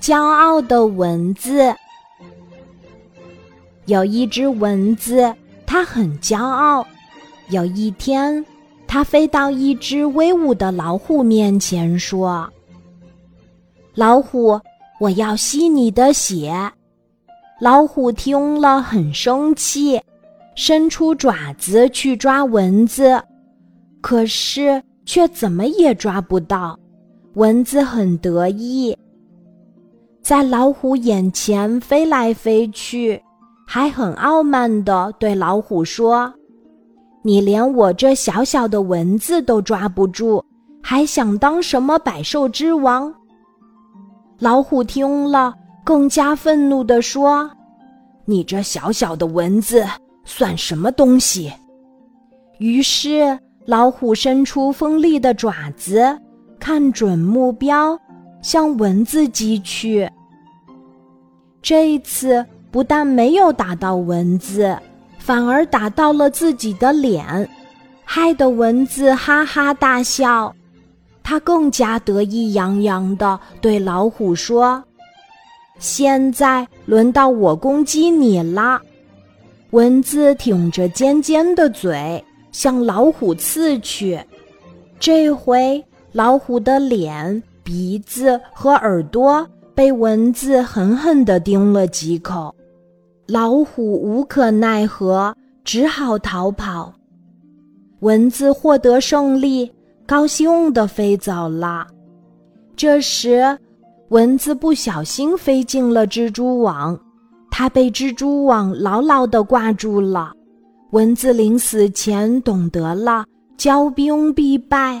骄傲的蚊子。有一只蚊子，它很骄傲。有一天，它飞到一只威武的老虎面前，说：“老虎，我要吸你的血。”老虎听了很生气，伸出爪子去抓蚊子，可是却怎么也抓不到。蚊子很得意，在老虎眼前飞来飞去，还很傲慢地对老虎说：“你连我这小小的蚊子都抓不住，还想当什么百兽之王？”老虎听了，更加愤怒地说：“你这小小的蚊子算什么东西？”于是，老虎伸出锋利的爪子。看准目标，向蚊子击去。这一次不但没有打到蚊子，反而打到了自己的脸，害得蚊子哈哈大笑。他更加得意洋洋地对老虎说：“现在轮到我攻击你啦！”蚊子挺着尖尖的嘴向老虎刺去，这回。老虎的脸、鼻子和耳朵被蚊子狠狠地叮了几口，老虎无可奈何，只好逃跑。蚊子获得胜利，高兴地飞走了。这时，蚊子不小心飞进了蜘蛛网，它被蜘蛛网牢牢地挂住了。蚊子临死前懂得了骄兵必败。